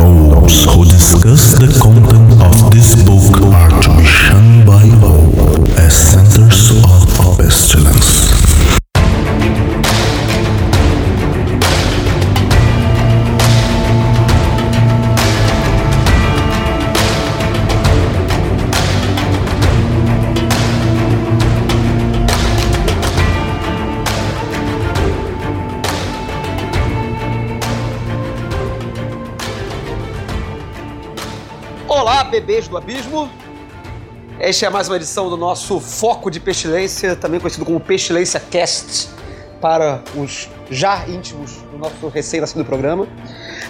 Those who discuss the content Do abismo! Esta é mais uma edição do nosso Foco de Pestilência, também conhecido como Pestilência Cast, para os já íntimos do nosso recém-nascido programa.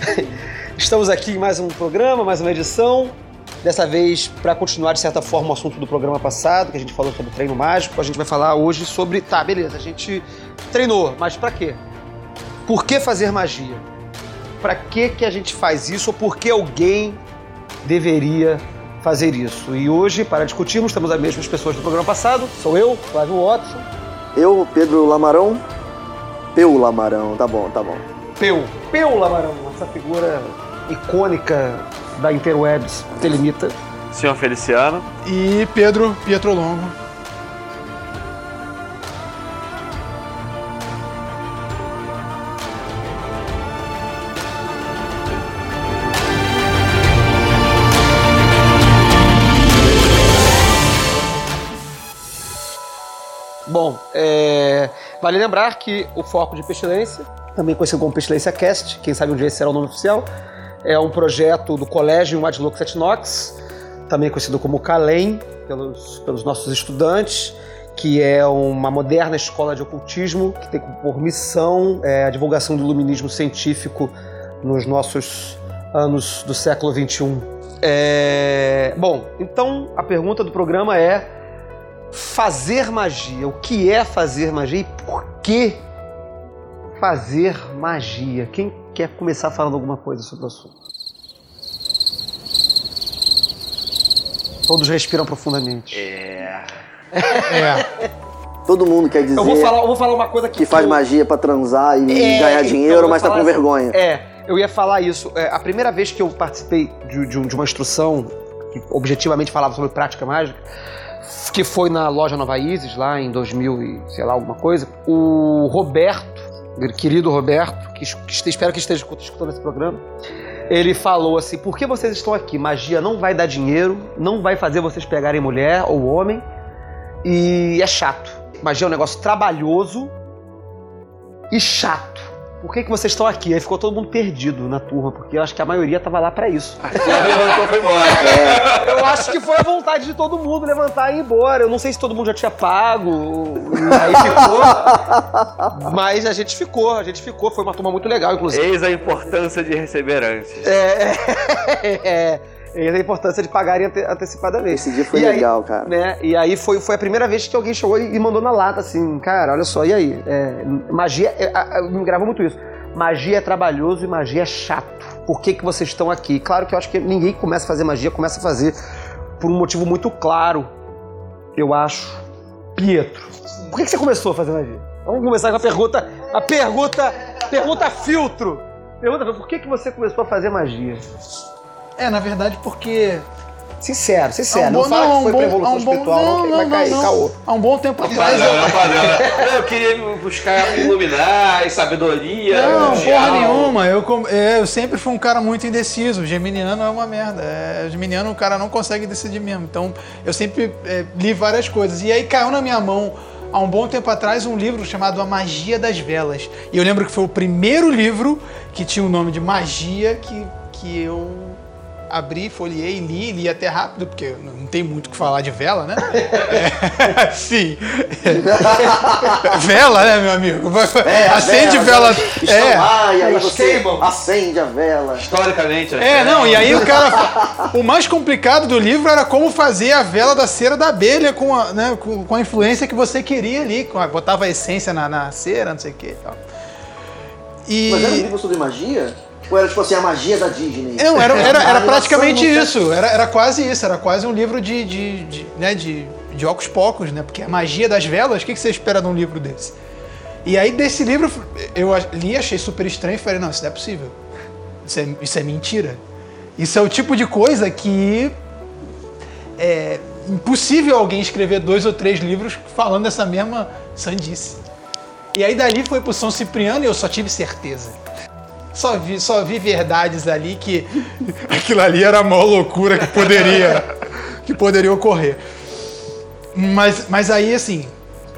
Estamos aqui em mais um programa, mais uma edição. Dessa vez, para continuar de certa forma o assunto do programa passado, que a gente falou sobre treino mágico, a gente vai falar hoje sobre. Tá, beleza, a gente treinou, mas para quê? Por que fazer magia? Para que, que a gente faz isso ou por que alguém deveria fazer isso. E hoje, para discutirmos, temos as mesmas pessoas do programa passado. Sou eu, Flávio Watson. Eu, Pedro Lamarão. Peu Lamarão, tá bom, tá bom. Peu. Peu Lamarão, essa figura icônica da Interwebs Telemita. Senhor Feliciano. E Pedro Pietro Bom, é, vale lembrar que o Foco de Pestilência, também conhecido como Pestilência Cast, quem sabe um dia esse será o nome oficial, é um projeto do Colégio Madlux et Nox, também conhecido como CALEM, pelos, pelos nossos estudantes, que é uma moderna escola de ocultismo que tem por missão é, a divulgação do iluminismo científico nos nossos anos do século XXI. É, bom, então a pergunta do programa é fazer magia. O que é fazer magia e por que fazer magia? Quem quer começar falando alguma coisa sobre o assunto? Todos respiram profundamente. É. É. Todo mundo quer dizer Eu vou falar, eu vou falar uma coisa que, que faz eu- magia pra transar e É, ganhar então, dinheiro, eu mas tá com vergonha. assim, É, eu ia falar isso. É, a primeira vez que eu participei de, de um- de uma instrução que objetivamente falava sobre prática mágica, que foi na loja Nova Isis, lá em 2000 e sei lá, alguma coisa, o Roberto, querido Roberto, que, que espero que esteja escu- escutando esse programa, ele falou assim, por que vocês estão aqui? Magia não vai dar dinheiro, não vai fazer vocês pegarem mulher ou homem, e é chato. Magia é um negócio trabalhoso, e chato. Por que, que vocês estão aqui? Aí ficou todo mundo perdido na turma, porque eu acho que a maioria tava lá pra isso. levantou foi embora. Eu acho que foi a vontade de todo mundo levantar e ir embora. Eu não sei se todo mundo já tinha pago, aí ficou. Mas a gente ficou, a gente ficou. Foi uma turma muito legal, inclusive. Eis a importância de receber antes. É, é, é, é a importância de pagarem ante- antecipadamente. Esse dia foi E aí, legal, cara. né? E aí foi, foi a primeira vez que alguém chegou e mandou na lata, assim, cara, olha só, e aí? É, magia, é, a- me gravou muito isso. Magia é trabalhoso e magia é chato. Por que, que vocês estão aqui? Claro que eu acho que ninguém começa a fazer magia começa a fazer por um motivo muito claro, eu acho. Pietro, por que, que você começou a fazer magia? Vamos começar com a pergunta, a pergunta, pergunta filtro. Pergunta, por que, que você começou a fazer magia? É, na verdade, porque. Sincero, sincero. há um não bom- fala há que um foi bom- pra evolução um bom- espiritual, não, que vai cair, caô. Há um bom tempo atrás. Não, não, não. Eu queria buscar iluminar e sabedoria. Não, mundial. porra nenhuma. Eu, é, eu sempre fui um cara muito indeciso. Geminiano é uma merda. É, geminiano o cara não consegue decidir mesmo. Então eu sempre é, li várias coisas. E aí caiu na minha mão, há um bom tempo atrás, um livro chamado A Magia das Velas. E eu lembro que foi o primeiro livro que tinha o nome de magia que, que eu abri, folhei, li, li até rápido, porque não tem muito o que falar de vela, né? É, sim. vela, né, meu amigo? É, a Acende vela, vela. É. lá, e aí você acende a vela. Historicamente, né? É, não, e aí o cara. O mais complicado do livro era como fazer a vela da cera da abelha com a, né, com, a influência que você queria ali. com a- botava a essência na, na cera, não sei o que e tal. E. Mas era um livro sobre magia? Ou era tipo assim, a magia da Disney? Não, era, era, era praticamente isso. Era, era quase isso. Era quase um livro de, de, de, né, de, de ocos pocos, né? Porque a magia das velas, o que, que você espera de um livro desse? E aí, desse livro, eu li, achei super estranho e falei, não, isso não é possível. Isso é, isso é mentira. Isso é o tipo de coisa que é impossível alguém escrever dois ou três livros falando essa mesma sandice. E aí dali foi pro São Cipriano e eu só tive certeza. Só vi, só vi verdades ali que aquilo ali era a maior loucura que poderia que poderia ocorrer. Mas, mas aí assim,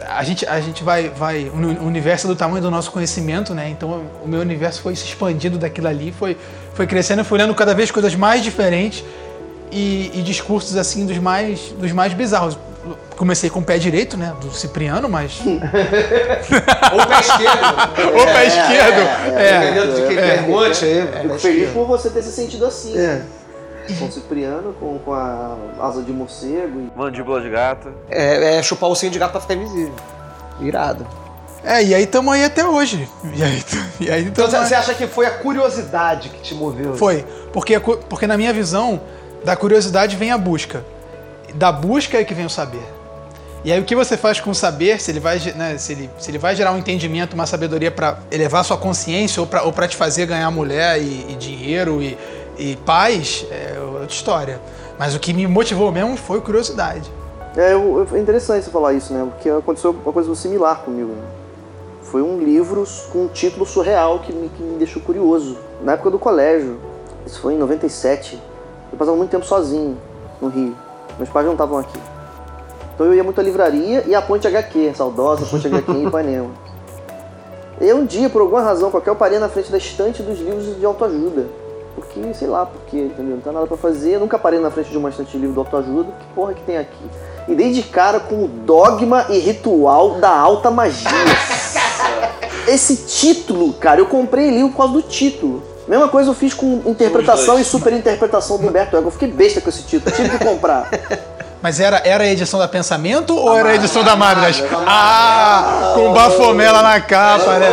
a gente, a gente vai, vai. O universo é do tamanho do nosso conhecimento, né? Então o meu universo foi se expandindo daquilo ali, foi, foi crescendo, foi olhando cada vez coisas mais diferentes e, e discursos assim dos mais, dos mais bizarros. Comecei com o pé direito, né? Do Cipriano, mas. Ou pé esquerdo. Ou pé esquerdo. É. Dependendo de quem é, pergunte aí. Fico feliz por você ter se sentido assim. É. Com o Cipriano, com, com a asa de morcego. E... Mandíbula de gato. É, é chupar o cinho de gato pra ficar invisível. Irado. É, e aí estamos aí até hoje. E aí, e aí Então tamo aí. você acha que foi a curiosidade que te moveu? Foi. Porque, porque na minha visão, da curiosidade vem a busca. Da busca é que vem o saber. E aí o que você faz com o saber, se ele vai, né, se ele, se ele vai gerar um entendimento, uma sabedoria para elevar sua consciência ou para ou te fazer ganhar mulher e, e dinheiro e, e paz, é outra história. Mas o que me motivou mesmo foi curiosidade. É, eu- é interessante você falar isso, né? Porque aconteceu uma coisa similar comigo. Né? Foi um livro com um título surreal que me, que me deixou curioso. Na época do colégio, isso foi em 97, eu passava muito tempo sozinho no Rio. Meus pais não estavam aqui. Então eu ia muito à livraria e à Ponte HQ, saudosa Ponte HQ em Ipanema. E um dia, por alguma razão qualquer, eu parei na frente da estante dos livros de autoajuda. Porque, sei lá, porque, entendeu? Não tem nada pra fazer. Eu nunca parei na frente de uma estante de livro de autoajuda. Que porra que tem aqui? E dei de cara com o dogma e ritual da alta magia. Esse título, cara, eu comprei livro por causa do título. Mesma coisa eu fiz com interpretação e superinterpretação do Humberto Eco. Eu fiquei besta com esse título, tive que comprar. Mas era, era a edição da Pensamento ou era a edição da Madras, Ah, com Bafomela na capa, né?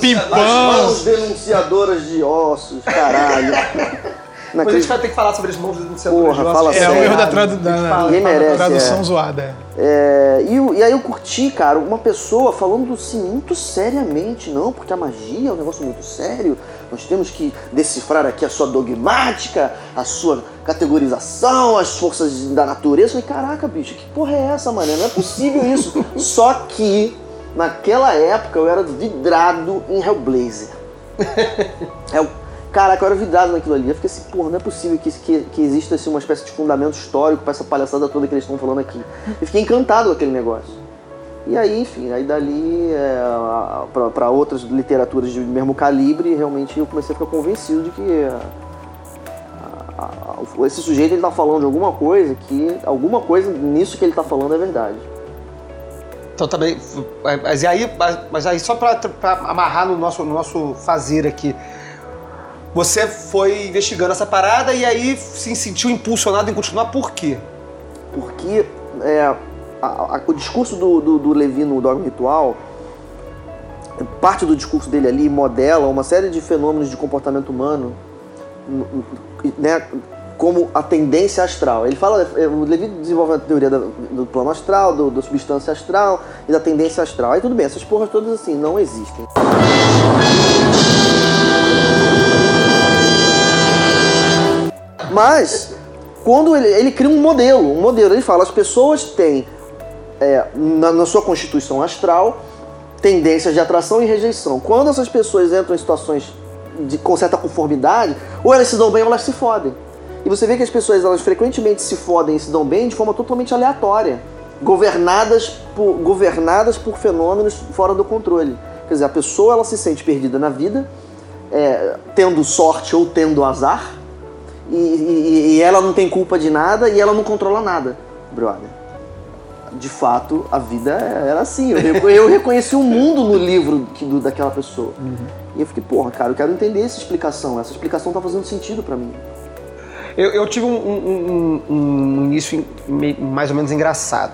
Pimpão. Mãos denunciadoras de ossos, caralho. Depois a gente vai ter que falar sobre as mãos denunciadoras Porra, de ossos. fala É o sério. erro da, tradu da, merece, tradução é. zoada. É, e, o- e aí eu curti, cara, uma pessoa falando assim muito seriamente, não, porque a magia é um negócio muito sério, nós temos que decifrar aqui a sua dogmática, a sua categorização, as forças da natureza. Falei, caraca, bicho, que porra é essa, mano? Não é possível isso. Só que, naquela época, eu era vidrado em Hellblazer. É o- Caraca, eu era vidrado naquilo ali. Eu fiquei assim, porra, não é possível que, que, que exista assim, uma espécie de fundamento histórico pra essa palhaçada toda que eles estão falando aqui. Eu fiquei encantado com aquele negócio. E aí, enfim, aí dali é, a- pra- pra outras literaturas de mesmo calibre, realmente eu comecei a ficar convencido de que a- a- a- esse sujeito ele tá falando de alguma coisa que alguma coisa nisso que ele tá falando é verdade. Então também. Mas e aí, mas- aí só pra amarrar no nosso, no nosso fazer aqui. Você foi investigando essa parada e aí se sentiu impulsionado em continuar por quê? Porque é, a- a- o discurso do, do, do Levi no Dogma Ritual, parte do discurso dele ali modela uma série de fenômenos de comportamento humano, né, como a tendência astral. Ele fala, é, o Levi desenvolve a teoria da- do plano astral, do, da substância astral e da tendência astral. Aí tudo bem, essas porras todas assim não existem. Mas, quando ele, ele cria um modelo, um modelo, ele fala, as pessoas têm, é, na, na sua constituição astral, tendências de atração e rejeição. Quando essas pessoas entram em situações de, com certa conformidade, ou elas se dão bem ou elas se fodem. E você vê que as pessoas, elas frequentemente se fodem e se dão bem de forma totalmente aleatória, governadas por, governadas por fenômenos fora do controle. Quer dizer, a pessoa, ela se sente perdida na vida, é, tendo sorte ou tendo azar, e, e- e ela não tem culpa de nada e ela não controla nada, brother. De fato, a vida era assim. Eu, eu reconheci o mundo no livro que- do- daquela pessoa. E eu fiquei, porra, cara, eu quero entender essa explicação. Essa explicação tá fazendo sentido pra mim. Eu, eu tive um, um- um- um início mais ou menos engraçado.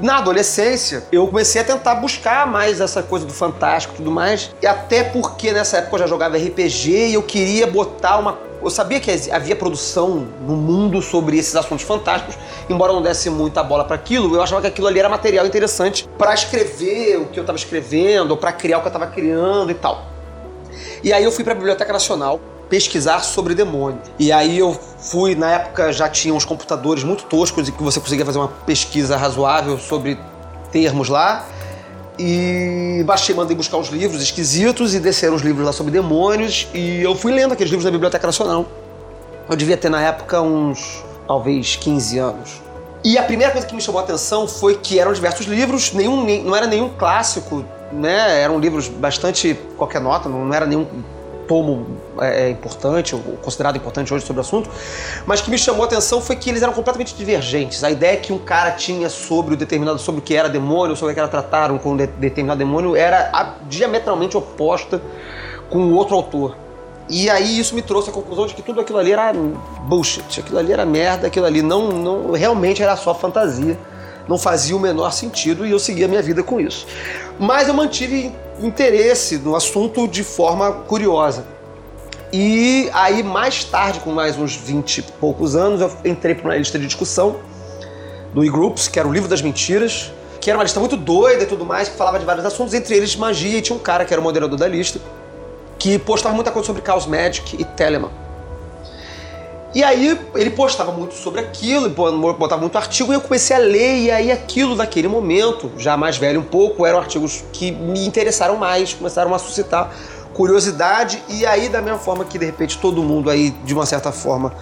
Na adolescência, eu comecei a tentar buscar mais essa coisa do fantástico e tudo mais. E até porque nessa época eu já jogava RPG e eu queria botar uma. Eu sabia que havia produção no mundo sobre esses assuntos fantásticos, embora eu não desse muita bola para aquilo, eu achava que aquilo ali era material interessante para escrever o que eu estava escrevendo, ou para criar o que eu estava criando e tal. E aí eu fui para a Biblioteca Nacional pesquisar sobre demônio. E aí eu Fui, na época já tinha uns computadores muito toscos e que você conseguia fazer uma pesquisa razoável sobre termos lá. E baixei, mandei buscar uns livros esquisitos e desceram os livros lá sobre demônios. E eu fui lendo aqueles livros da Biblioteca Nacional. Eu devia ter na época uns, talvez, 15 anos. E a primeira coisa que me chamou a atenção foi que eram diversos livros, nenhum, nem- não era nenhum clássico, né? Eram livros bastante qualquer nota, não era nenhum tomo é, é, importante, considerado importante hoje sobre o assunto, mas que me chamou a atenção foi que eles eram completamente divergentes. A ideia que um cara tinha sobre o determinado, sobre o que era demônio, sobre o que era trataram com um de- determinado demônio, era diametralmente oposta com o outro autor. E aí isso me trouxe a conclusão de que tudo aquilo ali era bullshit, aquilo ali era merda, aquilo ali não, não realmente era só fantasia, não fazia o menor sentido e eu seguia a minha vida com isso. Mas eu mantive interesse no assunto de forma curiosa. E aí mais tarde, com mais uns 20 e poucos anos, eu entrei para uma lista de discussão do e-groups, que era o livro das mentiras, que era uma lista muito doida e tudo mais, que falava de vários assuntos, entre eles magia, e tinha um cara que era o moderador da lista, que postava muita coisa sobre Chaos Magic e Telemann. E aí ele postava muito sobre aquilo, botava muito artigo, e eu comecei a ler, e aí aquilo daquele momento, já mais velho um pouco, eram artigos que me interessaram mais, começaram a suscitar curiosidade, e aí da mesma forma que de repente todo mundo aí, de uma certa forma,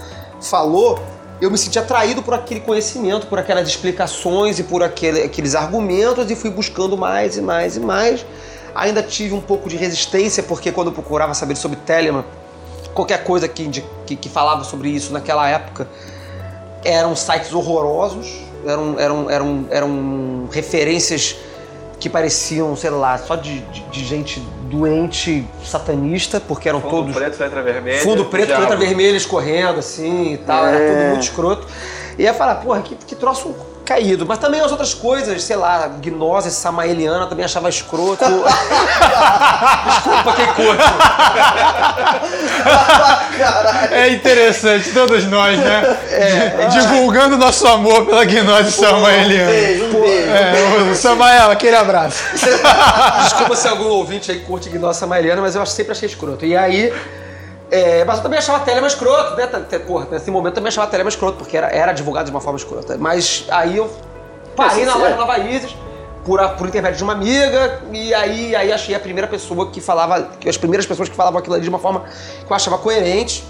falou, eu me senti atraído por aquele conhecimento, por aquelas explicações e por aquele- aqueles argumentos, e fui buscando mais e mais e mais. Ainda tive um pouco de resistência, porque quando procurava saber sobre Telemann, qualquer coisa que, indi- que, que falava sobre isso naquela época eram sites horrorosos, eram, eram, eram, eram referências que pareciam, sei lá, só de, de, de gente doente satanista, porque eram Fundo todos preto, letra vermelha. fundo preto, letra vermelha escorrendo assim e tal, era É. tudo muito escroto. E ia falar, porra, que, que troço caído. Mas também as outras coisas, sei lá, gnose samaeliana também achava escroto. Desculpa quem curte. É interessante, todos nós, né? Divulgando nosso amor pela gnose samaeliana. Beijo, um beijo. É, aquele abraço. Desculpa se algum ouvinte aí curte gnose samaeliana, mas eu sempre achei escroto. E aí. É, mas eu também achava a Telemann escroto, né? Porra, nesse momento eu também achava a Telemann escroto, porque era, era advogado de uma forma escrota. Mas aí eu parei na loja é. Nova Isis por, a- por intermédio de uma amiga, e aí, aí achei a primeira pessoa que falava, as primeiras pessoas que falavam aquilo ali de uma forma que eu achava coerente.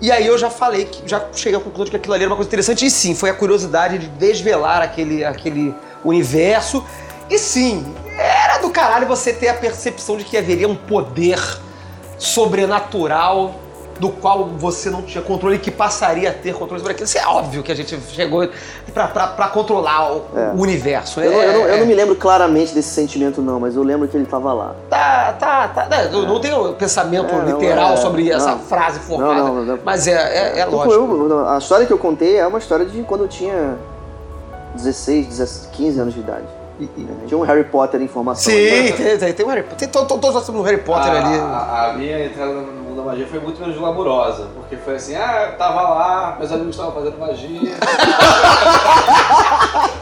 E aí eu já falei, que já cheguei à conclusão de que aquilo ali era uma coisa interessante, e sim, foi a curiosidade de desvelar aquele, aquele universo. E sim, era do caralho você ter a percepção de que haveria um poder sobrenatural do qual você não tinha controle e que passaria a ter controle sobre aquilo. Isso é óbvio que a gente chegou pra controlar o, É. o universo. Eu, não, eu não- eu É- não me lembro claramente desse sentimento, não, mas eu lembro que ele tava lá. Tá, tá, tá. Não, eu não tenho pensamento É, literal é, sobre essa frase formada. Mas é, é, é Tipo, lógico. eu- a história que eu contei é uma história de quando eu tinha 16, 17, 15 anos de idade. E- e- Tinha um Harry Potter em formação. Sim, tem, tem, tem um Harry Potter. Todos nós temos um Harry Potter a, ali. A, a minha entrada no mundo da magia foi muito menos glamourosa. Porque foi assim, ah, eu tava lá, meus amigos estavam fazendo magia,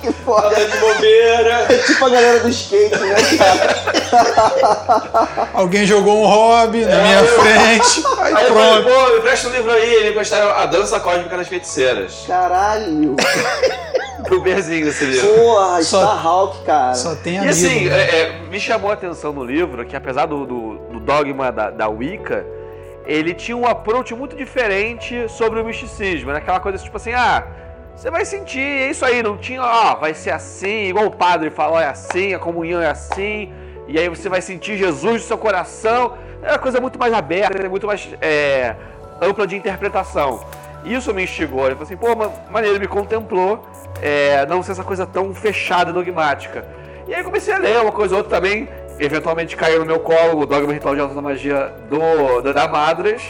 Que foda. tava de bobeira. É tipo a galera do skate, né, cara? Alguém jogou um hobby na minha frente, aí Aí eu falei, pronto. pô, me presta um livro aí, ele gostaram a dança cósmica das feiticeiras. Caralho. O Berzinho desse livro. Porra, Só- Starhawk, cara. Só tem E amigo. assim, né? é, é, me chamou a atenção no livro que apesar do, do- do dogma da, da Wicca, ele tinha um approach muito diferente sobre o misticismo. Era aquela coisa tipo assim, ah, você vai sentir, é isso aí, não tinha, ó, vai ser assim, igual o padre fala, ó, é assim, a comunhão é assim, e aí você vai sentir Jesus no seu coração. É uma coisa muito mais aberta, muito mais é, ampla de interpretação. Isso me instigou. Ele falou assim, pô, ma- maneiro, me contemplou, é, não ser essa coisa tão fechada e dogmática. E aí comecei a ler uma coisa ou outra também. Eventualmente caiu no meu colo o Dogma Ritual de Alta Magia do, da, da Madras.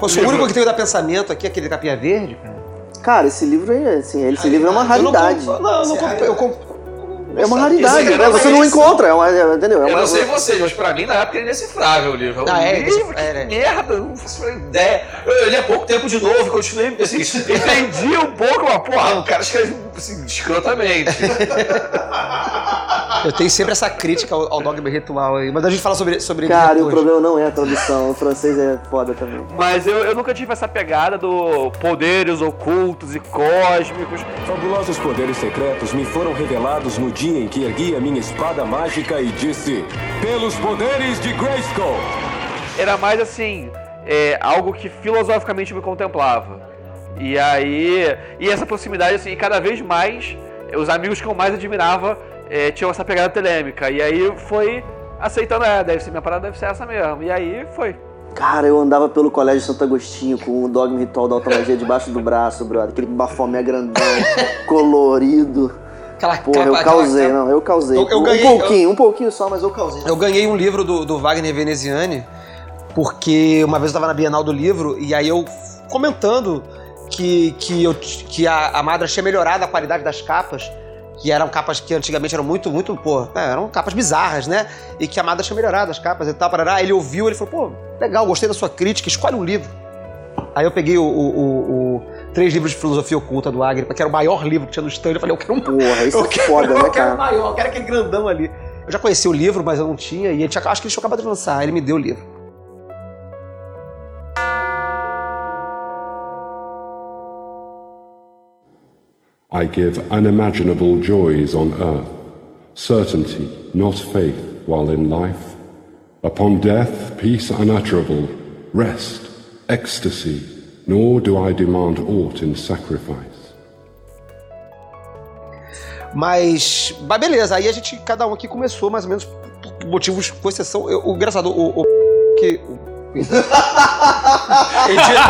Pô, o único que tem da pensamento aqui, aquele capinha verde. cara. Cara, esse livro aí, assim, esse livro é uma Eu não raridade. compro- Não, eu não compro. Eu compro. É uma raridade, né? eu Você não encontra, é uma, é- entendeu? É Eu uma, não sei vocês, mas pra mim na época era indecifrável o livro. Ah, é, livro, é, né? merda, não faço ideia. Eu, eu li há pouco tempo de novo, continuei, assim, entendi um pouco, mas porra, o cara escreve assim, escrotamente. Eu tenho sempre essa crítica ao, ao dogma ritual aí. Mas a gente fala sobre, sobre ele Cara, e o problema não é a tradução. O francês é foda também. Mas eu, eu nunca tive essa pegada do poderes ocultos e cósmicos. Fabulosos poderes secretos me foram revelados no dia em que ergui a minha espada mágica e disse: Pelos poderes de Grayskull! Era mais assim, é, algo que filosoficamente me contemplava. E aí. E essa proximidade, assim, cada vez mais, os amigos que eu mais admirava eh, tinham essa pegada telêmica. E aí foi aceitando, é, deve ser, minha parada deve ser essa mesmo. E aí foi. Cara, eu andava pelo Colégio Santo Agostinho com o dogma ritual da alta magia debaixo do braço, brother. Aquele bafomé grandão, colorido. Aquela Porra, eu causei, aquela- não, eu causei. Eu- eu um ganhei- pouquinho, um pouquinho só, mas eu causei. Eu ganhei um livro do, do Wagner Veneziani, porque uma vez eu tava na Bienal do livro, e aí eu comentando que, que, eu, que a, a Madra tinha melhorado a qualidade das capas, que eram capas que antigamente eram muito, muito, pô, é, eram capas bizarras, né? E que a Madra tinha melhorado as capas e tal, parará. Ele ouviu, ele falou, pô, legal, gostei da sua crítica, escolhe um livro. Aí eu peguei o, o- o- Três Livros de Filosofia Oculta do Agripa, que era o maior livro que tinha no stand. Eu falei, eu quero um Porra, isso eu é quero, foda, né, eu quero cara? maior, eu quero aquele grandão ali. Eu já conheci o livro, mas eu não tinha, e ele tinha, acho que ele tinha acabado de lançar, ele me deu o livro. I give unimaginable joys on earth, certainty, not faith, while in life. Upon death, peace unutterable, rest, ecstasy, nor do I demand aught in sacrifice. Mas, mas beleza, aí a gente, cada um aqui começou mais ou menos por motivos, com exceção, eu- o engraçado, o, o que... o- Edita.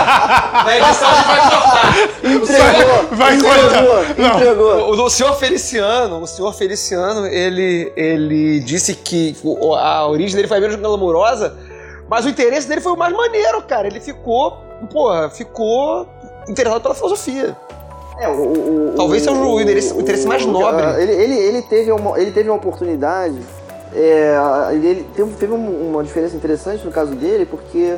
Na edição gente vai cortar. Entregou! Vai entregou! Não. Entregou! O, o senhor Feliciano, o senhor Feliciano, ele, ele disse que a origem dele foi menos glamurosa, mas o interesse dele foi o mais maneiro, cara. Ele ficou, porra, ficou interessado pela filosofia. É, o, o- o- Talvez seja o interesse- o interesse mais nobre. Ele, ele, ele, teve uma, ele teve uma oportunidade. É, ele teve, um- uma diferença interessante no caso dele, porque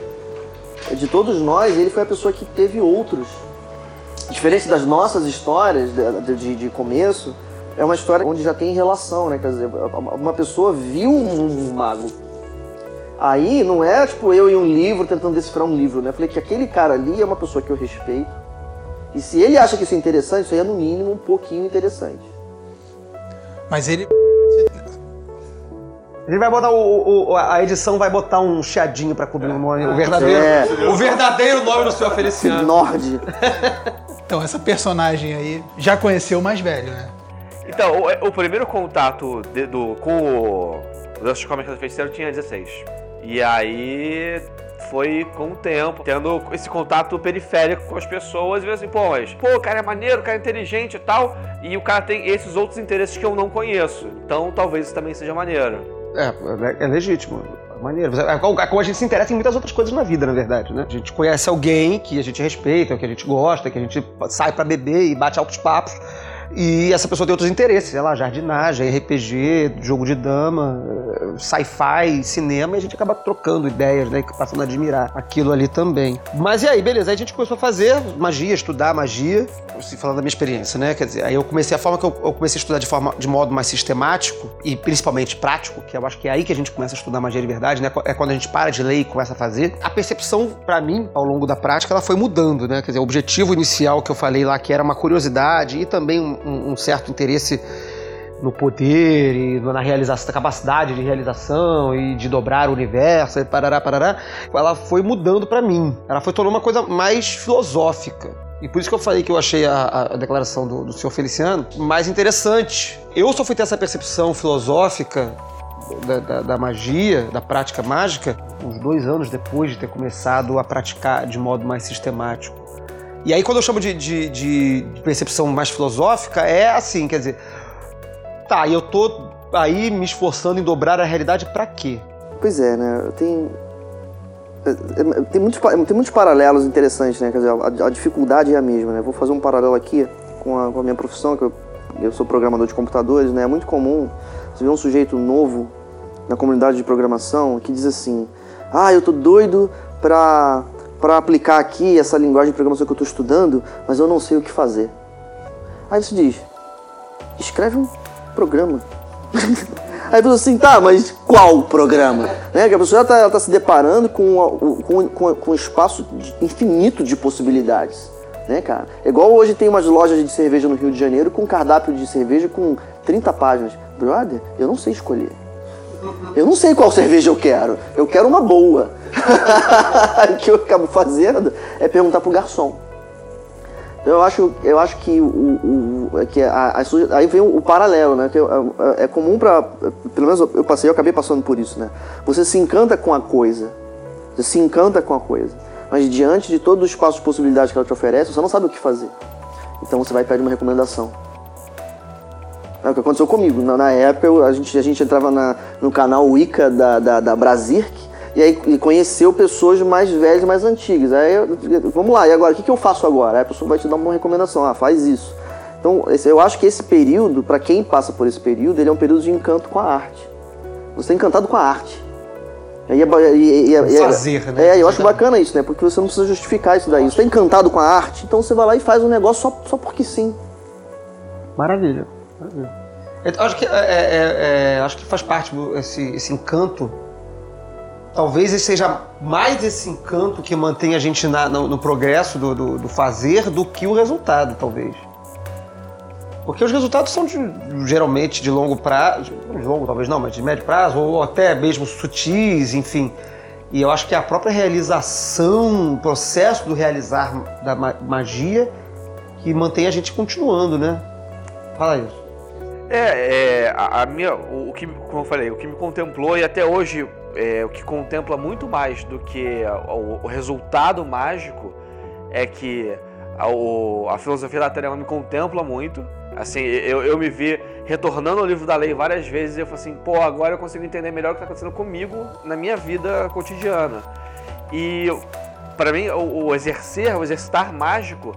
de todos nós, ele foi a pessoa que teve outros. Diferente das nossas histórias de, de, de começo, é uma história onde já tem relação, né? Quer dizer, uma pessoa viu um mago. Aí não é tipo eu e um livro tentando decifrar um livro, né? Eu falei que aquele cara ali é uma pessoa que eu respeito. E se ele acha que isso é interessante, isso aí é no mínimo um pouquinho interessante. Mas ele. A gente vai botar o, o- a edição vai botar um chiadinho pra cobrir o nome, o verdadeiro, É. o verdadeiro nome do senhor Feliciano. Nord. Então, essa personagem aí já conheceu o mais velho, né? Então, o, o primeiro contato de- do, com o Dusty Comics da Feiticeiro tinha 16. E aí foi com o tempo, tendo esse contato periférico com as pessoas e vendo assim, pô, mas, pô, o cara é maneiro, o cara é inteligente e tal, e o cara tem esses outros interesses que eu não conheço. Então talvez isso também seja maneiro. É, é, é legítimo. É maneiro. É como como a gente se interessa em muitas outras coisas na vida, na verdade, né? A gente conhece alguém que a gente respeita, que a gente gosta, que a gente sai pra beber e bate altos papos. E essa pessoa tem outros interesses, sei lá, jardinagem, RPG, jogo de dama, eh, sci-fi, cinema, e a gente acaba trocando ideias, né? E passando a admirar aquilo ali também. Mas e aí, beleza? Aí a gente começou a fazer magia, estudar magia, se falando da minha experiência, né? Quer dizer, aí eu comecei a forma que eu, eu comecei a estudar de forma de modo mais sistemático e principalmente prático, que eu acho que é aí que a gente começa a estudar magia de verdade, né? É quando a gente para de ler e começa a fazer. A percepção, pra mim, ao longo da prática, ela foi mudando, né? Quer dizer, o objetivo inicial que eu falei lá, que era uma curiosidade e também um, um- certo interesse no poder e na realização, na capacidade de realização e de dobrar o universo, e parará, parará, ela foi mudando pra mim. Ela foi tornando uma coisa mais filosófica. E por isso que eu falei que eu achei a, a declaração do, do senhor Feliciano mais interessante. Eu só fui ter essa percepção filosófica da, da- da magia, da prática mágica, uns dois anos depois de ter começado a praticar de modo mais sistemático. E aí, quando eu chamo de, de- de- percepção mais filosófica, é assim, quer dizer, tá, eu tô aí me esforçando em dobrar a realidade pra quê? Pois é, né? Tem. Tem muitos, tem muitos paralelos interessantes, né? Quer dizer, a, a dificuldade é a mesma, né? Vou fazer um paralelo aqui com a, com a minha profissão, que eu, eu sou programador de computadores, né? É muito comum você ver um sujeito novo na comunidade de programação que diz assim: Ah, eu tô doido pra, pra aplicar aqui essa linguagem de programação que eu tô estudando, mas eu não sei o que fazer. Aí você diz: Escreve um programa. Aí a pessoa assim, tá, mas qual programa? Né? Que a pessoa está tá se deparando com, com, com, com um espaço infinito de possibilidades. Né, cara? Igual hoje tem umas lojas de cerveja no Rio de Janeiro com cardápio de cerveja com 30 páginas. Brother, eu não sei escolher. Eu não sei qual cerveja eu quero. Eu quero uma boa. o que eu acabo fazendo é perguntar pro garçom. Então, Eu acho, eu acho que, o, o- o- que a, a aí vem o, paralelo, né? Que é, é comum para, pelo menos eu passei, eu acabei passando por isso, né? Você se encanta com a coisa, você se encanta com a coisa, mas diante de todo o espaço de possibilidades que ela te oferece, você não sabe o que fazer. Então você vai pede uma recomendação. É o que aconteceu comigo. Na, na época, eu- a, gente, a gente entrava na- no canal Wicca da, da, da Brasirk e aí e conheceu pessoas mais velhas e mais antigas. Aí, eu- vamos lá, e agora, o que, que eu faço agora? Aí a pessoa vai te dar uma recomendação, ah, faz isso. Então, esse- eu acho que esse período, para quem passa por esse período, ele é um período de encanto com a arte. Você é encantado com a arte. E é e- e- e- e- Fazer, né? É, eu acho bacana isso, né? Porque você não precisa justificar isso daí. Você tá encantado com a arte, então você vai lá e faz um negócio só, só porque sim. Maravilha. Maravilha. Eu acho que, é, é, é, acho que faz parte esse, esse encanto. Talvez seja mais esse encanto que mantém a gente na- no, no progresso do, do- do fazer do que o resultado, talvez. Porque os resultados são de- geralmente de longo prazo, de longo talvez não, mas de médio prazo, ou até mesmo sutis, enfim. E eu acho que a própria realização, o processo do realizar da ma- magia, que mantém a gente continuando, né? Fala isso. É, é, a, a minha, o, o que, como eu falei, o que me contemplou e até hoje é, o que contempla muito mais do que o, o resultado mágico é que a, o- a filosofia da Terra me contempla muito. Assim, eu, eu me vi retornando ao livro da lei várias vezes e eu falei assim, pô, agora eu consigo entender melhor o que está acontecendo comigo na minha vida cotidiana. E para mim, o, o exercer, o exercitar mágico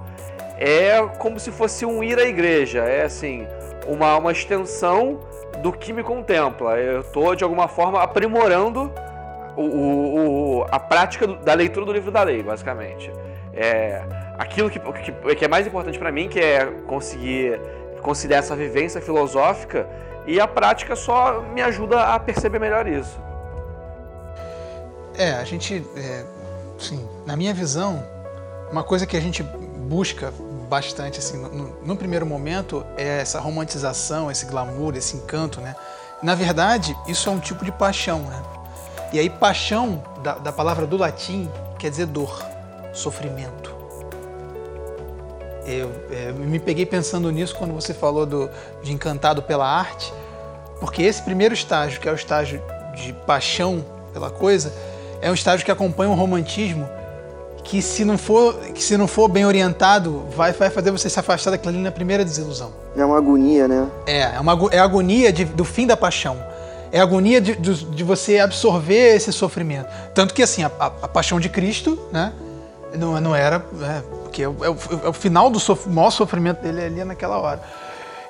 é como se fosse um ir à igreja. É assim, uma, uma extensão do que me contempla. Eu estou, de alguma forma, aprimorando o, o- o- a prática da leitura do livro da lei, basicamente. É, aquilo que, que, que é mais importante para mim, que é conseguir conciliar essa vivência filosófica, e a prática só me ajuda a perceber melhor isso. É, a gente, é, sim, na minha visão, uma coisa que a gente busca bastante, assim, no, no- primeiro momento, é essa romantização, esse glamour, esse encanto, né? Na verdade, isso é um tipo de paixão, né? E aí, paixão, da, da palavra do latim, quer dizer dor, sofrimento. Eu, é, me peguei pensando nisso quando você falou do, de encantado pela arte, porque esse primeiro estágio, que é o estágio de paixão pela coisa, é um estágio que acompanha um romantismo que se não for, que se não for bem orientado, vai, vai fazer você se afastar daquilo ali na primeira desilusão. É uma agonia, né? É, é, uma, é a agonia de- do fim da paixão. É a agonia de, de, de você absorver esse sofrimento. Tanto que, assim, a, a- a paixão de Cristo, né? Não, não era. né, porque é o, é o- é o final do sof- maior sofrimento dele ali naquela hora.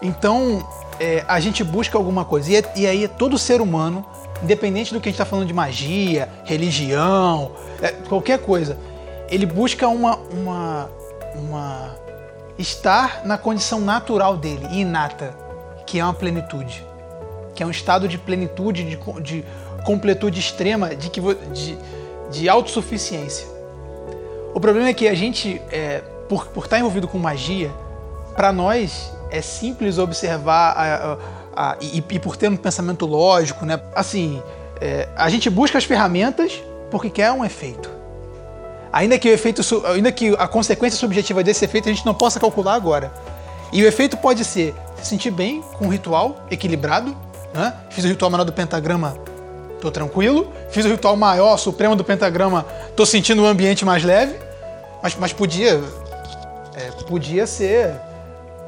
Então, é, a gente busca alguma coisa. E, é- e aí, todo ser humano, independente do que a gente está falando de magia, religião, é, qualquer coisa, ele busca uma, uma, uma estar na condição natural dele, inata, que é uma plenitude, que é um estado de plenitude, de, de completude extrema, de, que, de, de autossuficiência. O problema é que a gente, é, por, por estar envolvido com magia, para nós é simples observar a- a- a- e, e por ter um pensamento lógico, né? Assim, é, a gente busca as ferramentas porque quer um efeito. Ainda que o efeito, ainda que a consequência subjetiva desse efeito a gente não possa calcular agora. E o efeito pode ser se sentir bem com um ritual equilibrado, né? Fiz o ritual menor do pentagrama, tô tranquilo. Fiz o ritual maior, supremo do pentagrama, tô sentindo o ambiente mais leve. Mas, mas podia, é, podia ser,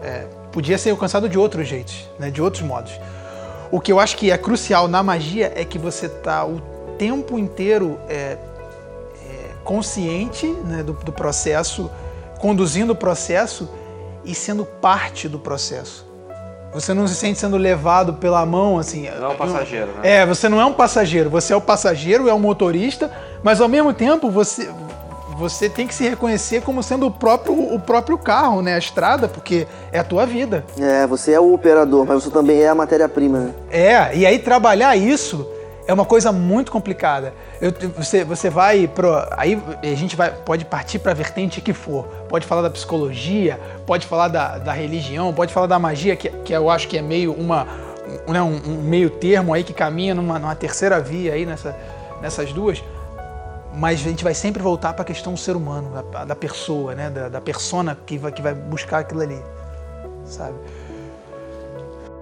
é, podia ser alcançado de outros jeitos, né? De outros modos. O que eu acho que é crucial na magia é que você tá o tempo inteiro é, consciente né, do, do processo, conduzindo o processo e sendo parte do processo. Você não se sente sendo levado pela mão, assim. Não é um passageiro, né? É, você não é um passageiro, você é o passageiro, é o motorista, mas ao mesmo tempo você, você tem que se reconhecer como sendo o próprio, o próprio carro, né? A estrada, porque é a tua vida. É, você é o operador, mas você também é a matéria-prima, né? É, e aí trabalhar isso é uma coisa muito complicada. Eu- você, você vai pro. Aí a gente vai, pode partir para a vertente que for. Pode falar da psicologia, pode falar da, da religião, pode falar da magia, que, que eu acho que é meio uma. um, né, um- um meio termo aí que caminha numa, numa terceira via aí nessa, nessas duas. Mas a gente vai sempre voltar para a questão do ser humano, da, da pessoa, né? Da, da persona que vai, que vai buscar aquilo ali. Sabe?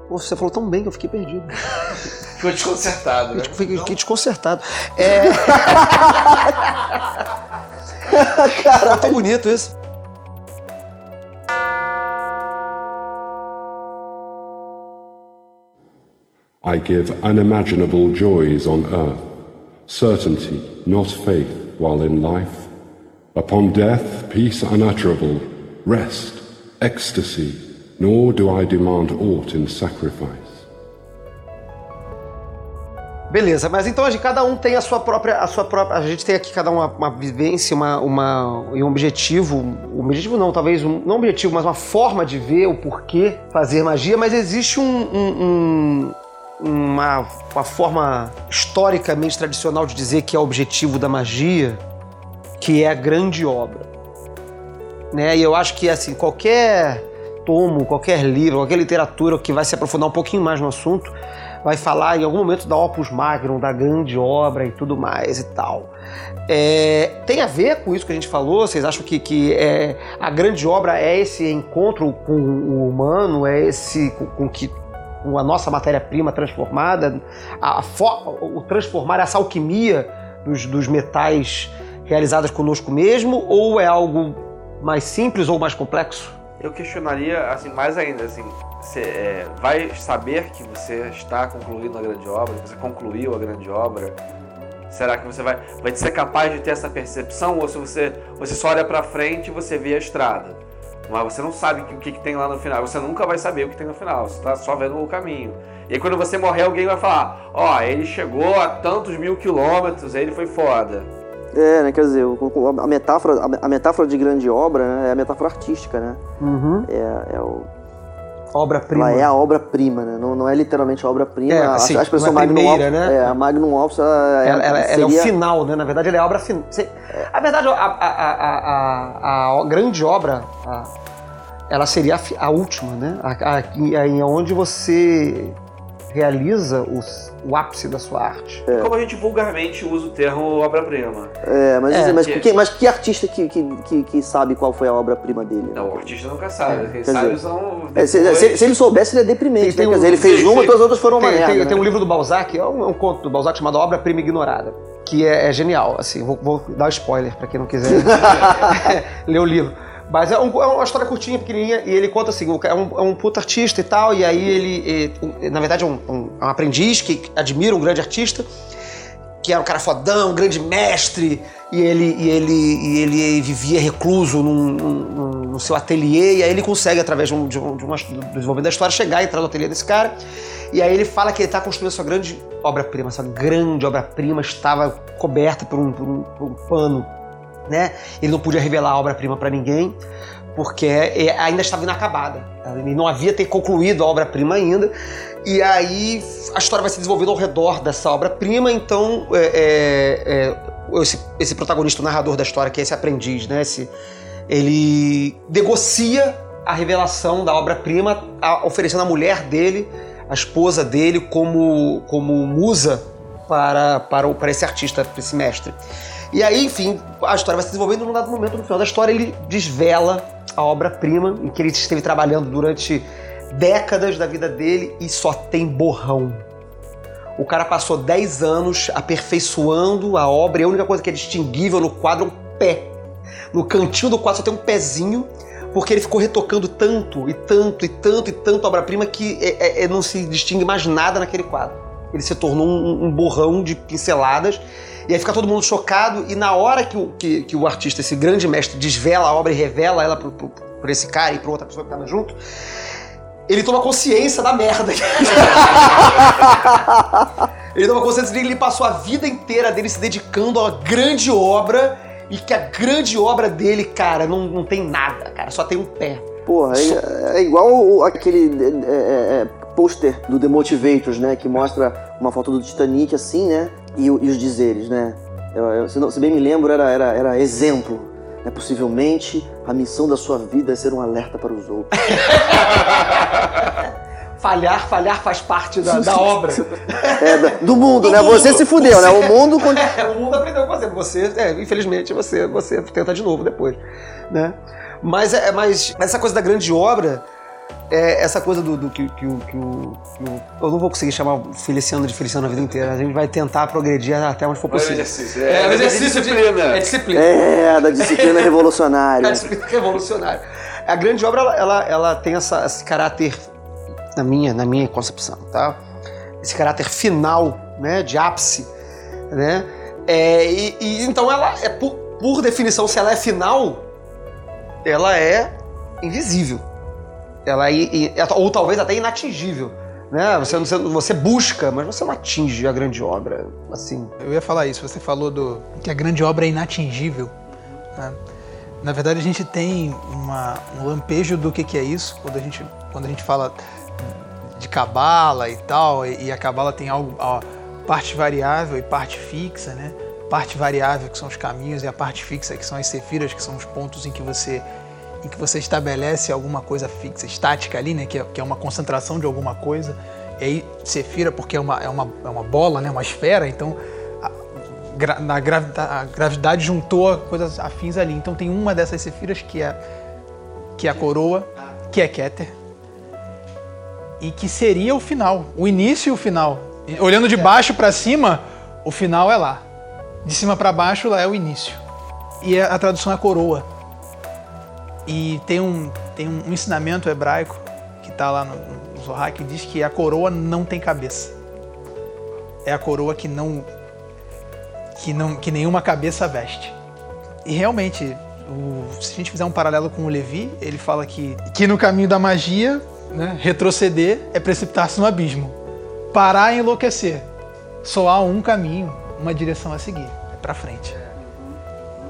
Pô, você falou tão bem que eu fiquei perdido. Ficou desconcertado, né? Fiquei, fiquei desconcertado. É. Cara, tão bonito isso. I give unimaginable joys on earth, certainty, not faith, while in life. Upon death, peace unutterable, rest, ecstasy, nor do I demand aught in sacrifice. Beleza, mas então gente, cada um tem a sua própria, a sua própria. A gente tem aqui cada uma, uma vivência, uma, uma e um objetivo. Um objetivo não, talvez um, não um objetivo, mas uma forma de ver o porquê fazer magia. Mas existe um, um- um- uma, uma forma historicamente tradicional de dizer que é o objetivo da magia, que é a grande obra. Né? E eu acho que assim qualquer tomo, qualquer livro, qualquer literatura que vai se aprofundar um pouquinho mais no assunto vai falar em algum momento da opus magnum, da grande obra e tudo mais e tal. É, tem a ver com isso que a gente falou? Vocês acham que, que é, a grande obra é esse encontro com o humano, é esse com, com que com a nossa matéria-prima transformada, a, fo- o transformar essa alquimia dos, dos metais realizadas conosco mesmo, ou é algo mais simples ou mais complexo? Eu questionaria, assim, mais ainda, assim, você é, vai saber que você está concluindo a grande obra, que você concluiu a grande obra? Será que você vai, vai ser capaz de ter essa percepção? Ou se você, você só olha pra frente e você vê a estrada? Mas você não sabe o que, que tem lá no final. Você nunca vai saber o que tem no final. Você tá só vendo o caminho. E aí quando você morrer, alguém vai falar: Ó, ele chegou a tantos mil quilômetros, ele foi foda. É, né? Quer dizer, a metáfora, a- a metáfora de grande obra né, é a metáfora artística, né? É, é o, Obra-prima. é a obra-prima, né? Não, não é literalmente a obra-prima. É, a, assim, a expressão não é a Magnum primeira, Opus, né? É, a Magnum Opus, ela, Ela, ela- ela é o seria- final, né? Na verdade, ela é a obra final. A verdade, a, a, a, a- a grande obra, a- ela seria a, a última, né? A, a, em onde você realiza os- o ápice da sua arte. Como a gente vulgarmente usa o termo obra-prima. É, mas, É, mas, que- que, mas que artista que, que, que, que sabe qual foi a obra-prima dele? Não, o artista nunca sabe. Quem quer sabe dizer, são. É, se, depois- se- se ele soubesse, ele é deprimente, Tem- tem né? Um- dizer, ele fez sim, uma e as outras foram uma Tem, merda. tem- né? tem um livro do Balzac, é um, é um conto do Balzac chamado Obra-Prima Ignorada, que é, é genial. Assim, vou, vou dar spoiler pra quem não quiser ler o livro. Mas é, um- é uma história curtinha, pequenininha, e ele conta assim, é um, é um puto artista e tal, e aí ele, na verdade, é um, um- é um aprendiz que admira um grande artista, que era um cara fodão, um grande mestre, e ele, e ele, e ele vivia recluso num, num- no seu ateliê, e aí ele consegue, através de um, de um, de do desenvolvimento da história, chegar e entrar no ateliê desse cara, e aí ele fala que ele está construindo sua grande obra-prima, essa grande obra-prima estava coberta por um, por um- por um pano, né? Ele não podia revelar a obra-prima para ninguém, porque é, ainda estava inacabada. Ele não havia ter concluído a obra-prima ainda. E aí a história vai se desenvolvendo ao redor dessa obra-prima, então é, é, é, esse, esse protagonista, o narrador da história, que é esse aprendiz, né? Esse, ele negocia a revelação da obra-prima, oferecendo a mulher dele, a esposa dele, como, como musa para, para, para esse artista, para esse mestre. E aí, enfim, a história vai se desenvolvendo num dado momento, no final da história, ele desvela a obra-prima em que ele esteve trabalhando durante décadas da vida dele e só tem borrão. O cara passou 10 anos aperfeiçoando a obra e a única coisa que é distinguível no quadro é um pé. No cantinho do quadro só tem um pezinho, porque ele ficou retocando tanto e tanto e tanto e tanto a obra-prima que é- é- é- não se distingue mais nada naquele quadro. Ele se tornou um, um borrão de pinceladas e aí fica todo mundo chocado e na hora que o, que, que o artista, esse grande mestre, desvela a obra e revela ela pro, pro, por esse cara e pra outra pessoa que tava junto, ele toma consciência da merda. ele toma consciência de que ele passou a vida inteira dele se dedicando a uma grande obra e que a grande obra dele, cara, não, não tem nada, cara, só tem um pé. Porra, é, é igual o- aquele é, é, é, pôster do The Motivators, né? Que mostra uma foto do Titanic assim, né? E, e os dizeres, né? Eu- eu- se, não- se bem me lembro, era, era, era exemplo. Né? Possivelmente a missão da sua vida é ser um alerta para os outros. Falhar, falhar faz parte da, da obra. É, do mundo, né? Do mundo. Você se fudeu, né? O mundo. É, o mundo aprendeu com você. Você, é, infelizmente, você, você tenta de novo depois, né? Mas, é, mas, mas essa coisa da grande obra, é essa coisa do, do que, que, o- que, o, que o- Eu não vou conseguir chamar o Feliciano de Feliciano a vida inteira. A gente vai tentar progredir até onde for É possível. exercício. É, um exercício de disciplina. É disciplina. É, da disciplina É revolucionária. a disciplina revolucionária. A grande obra, ela, ela, ela tem essa, esse caráter, na minha, na minha concepção, tá? Esse caráter final, né? De ápice, né? É, e, e então ela é, por, por definição, se ela é final, ela é invisível. Ela é, i- ou talvez até inatingível. Né? Você, você, você busca, mas você não atinge a grande obra. Assim. Eu ia falar isso, você falou do que a grande obra é inatingível. né? Na verdade, a gente tem uma- um lampejo do que, que é isso quando a gente, quando a gente fala de cabala e tal, e, e a cabala tem algo, ó, parte variável e parte fixa, né? Parte variável que são os caminhos e a parte fixa que são as cefiras, que são os pontos em que você em que você estabelece alguma coisa fixa, estática ali, né? Que é, que é uma concentração de alguma coisa. E aí, cefira, porque é uma, é uma, é uma bola, né? Uma esfera, então a, na gravida- a gravidade juntou coisas afins ali. Então tem uma dessas cefiras que é, que é a coroa, que é Keter, e que seria o final, o início e o final. Olhando de baixo para cima, o final é lá. De cima para baixo, lá é o início. E a a tradução é coroa. E tem um, tem um ensinamento hebraico que está lá no, no Zohar que diz que a coroa não tem cabeça. É a coroa que não que não que nenhuma cabeça veste. E realmente, o- se a gente fizer um paralelo com o Levi, ele fala que que no caminho da magia, né, retroceder é precipitar-se no abismo. Parar e enlouquecer. Só há um caminho, uma direção a seguir, é para frente.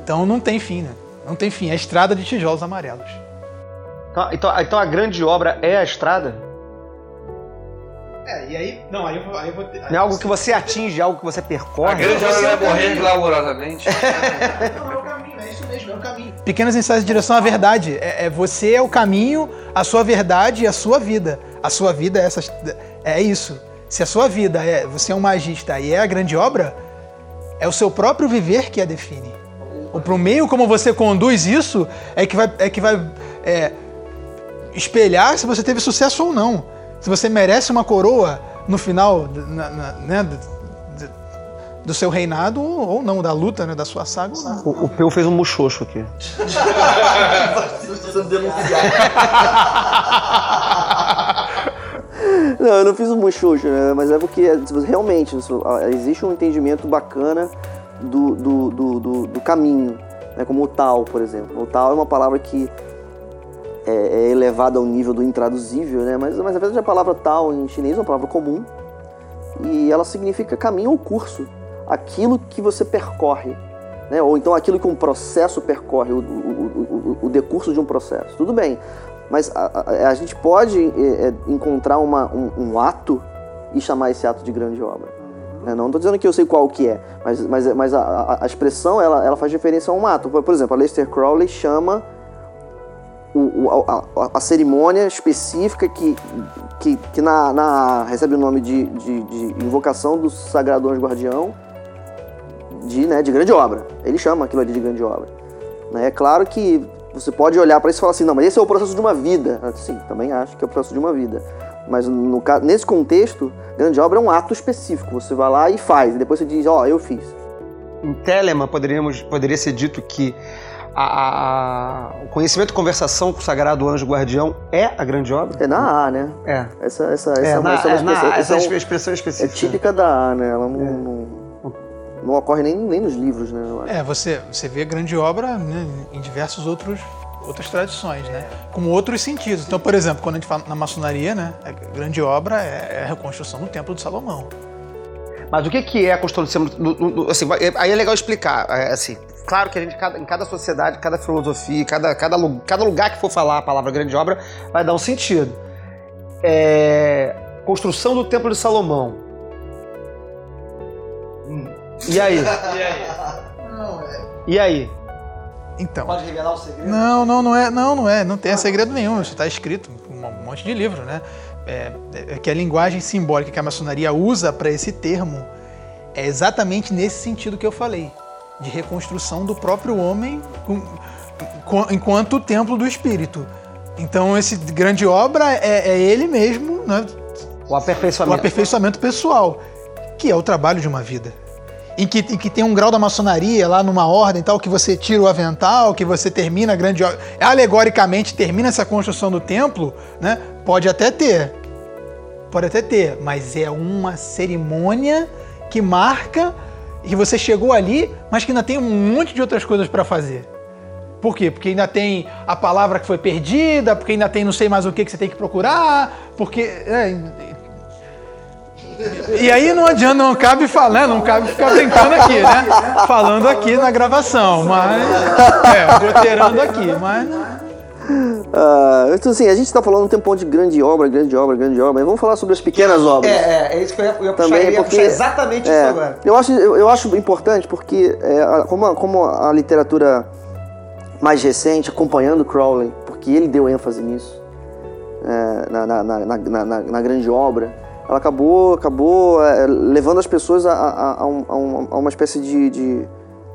Então não tem fim, né? Não tem fim. É a estrada de tijolos amarelos. Então, então, então a grande obra é a estrada? É, e aí. Não, aí eu vou. Aí eu vou ter, Não é algo que você atinge, é algo que você A percorre. grande obra vai morrer glamourosamente. Não, é o caminho, é isso mesmo, é o caminho. Pequenas ensaios de direção à verdade. É, é você é o caminho, a sua verdade e a sua vida. A sua vida é, essa, é isso. Se a sua vida é. Você é um magista e é a grande obra, é o seu próprio viver que a define. O pro meio como você conduz isso é que vai, é que vai é, espelhar se você teve sucesso ou não. Se você merece uma coroa no final na- na- né, do- do seu reinado ou não, da luta, né, da sua saga ou não. O, o Peu fez um muxoxo aqui. Não, eu não fiz um muxoxo, né? Mas é porque realmente isso, ah, existe um entendimento bacana do, do, do, do- caminho, né? como o tal, por exemplo. O tal é uma palavra que é, é elevada ao nível do intraduzível, né? Mas, mas na verdade a palavra tal em chinês é uma palavra comum e ela significa caminho ou curso, aquilo que você percorre. Né? Ou então aquilo que um processo percorre, o, o, o, o- o decurso de um processo. Tudo bem, mas a, a- a gente pode é, é, encontrar uma- um, um ato e chamar esse ato de grande obra. Né? Não estou dizendo que eu sei qual que é, mas, mas, mas a, a- expressão ela, ela faz referência a um ato. Por, exemplo, a Lester Crowley chama o- o- a, a- cerimônia específica que, que, que na, na- recebe o nome de, de, de invocação do Sagrado Anjo Guardião de, né, de grande obra. Ele chama aquilo ali de grande obra. Né? É claro que você pode olhar para isso e falar assim, não, mas esse é o processo de uma vida. Sim, também acho que é o processo de uma vida. Mas no, nesse contexto, grande obra é um ato específico. Você vai lá e faz, e depois você diz, ó, eu fiz. Em Telemann, poderíamos, poderia ser dito que a- a- o conhecimento e conversação com o Sagrado Anjo Guardião é a grande obra? É na A, né? É. Essa, essa, essa, É, é uma- na, essa é uma é, expressão- essa essa é um- expressão é específica. típica da A, né? Ela não, não, não ocorre nem, nem nos livros, né? É, você, você vê grande obra né, em diversos outros outras tradições, né? Com outros sentidos. Então, por exemplo, quando a gente fala na maçonaria, né, a grande obra é a reconstrução do Templo de Salomão. Mas o que que é a construção do, assim, vai- aí é legal explicar, é, assim, claro que a gente, cada- em cada sociedade, cada filosofia, cada, cada, cada lugar que for falar a palavra grande obra, vai dar um sentido. É, construção do Templo de Salomão. E aí? E aí? Então. Pode revelar o segredo? Não, não, não é, não, não é, não tem segredo nenhum. Isso está escrito em um monte de livro, né? É, é que a linguagem simbólica que a maçonaria usa para esse termo é exatamente nesse sentido que eu falei, de reconstrução do próprio homem com- com- enquanto templo do espírito. Então, esse grande obra é, é ele mesmo, né? O o aperfeiçoamento. aperfeiçoamento pessoal, que é o trabalho de uma vida. Em que, em que tem um grau da maçonaria lá numa ordem tal, que você tira o avental, que você termina grande. Alegoricamente termina essa construção do templo, né? Pode até ter. Pode até ter, mas é uma cerimônia que marca que você chegou ali, mas que ainda tem um monte de outras coisas para fazer. Por quê? Porque ainda tem a palavra que foi perdida, porque ainda tem não sei mais o que que você tem que procurar, porque. é, e aí não adianta, não cabe falar, né? não cabe ficar brincando aqui, né? Falando aqui na gravação, mas. É, roteirando aqui, mas. Ah, então, assim, a gente tá falando um tempão de grande obra, grande obra, grande obra. mas Vamos falar sobre as pequenas obras. É, é, é isso que eu ia, eu ia puxar, Também eu ia porque- puxar exatamente É, isso agora. eu, acho, eu, eu acho importante porque, é, como, a, como a literatura mais recente, acompanhando Crowley, porque ele deu ênfase nisso, é, na, na, na, na, na- na grande obra, ela acabou, acabou é, levando as pessoas a, a, a, um- um- a uma espécie de, de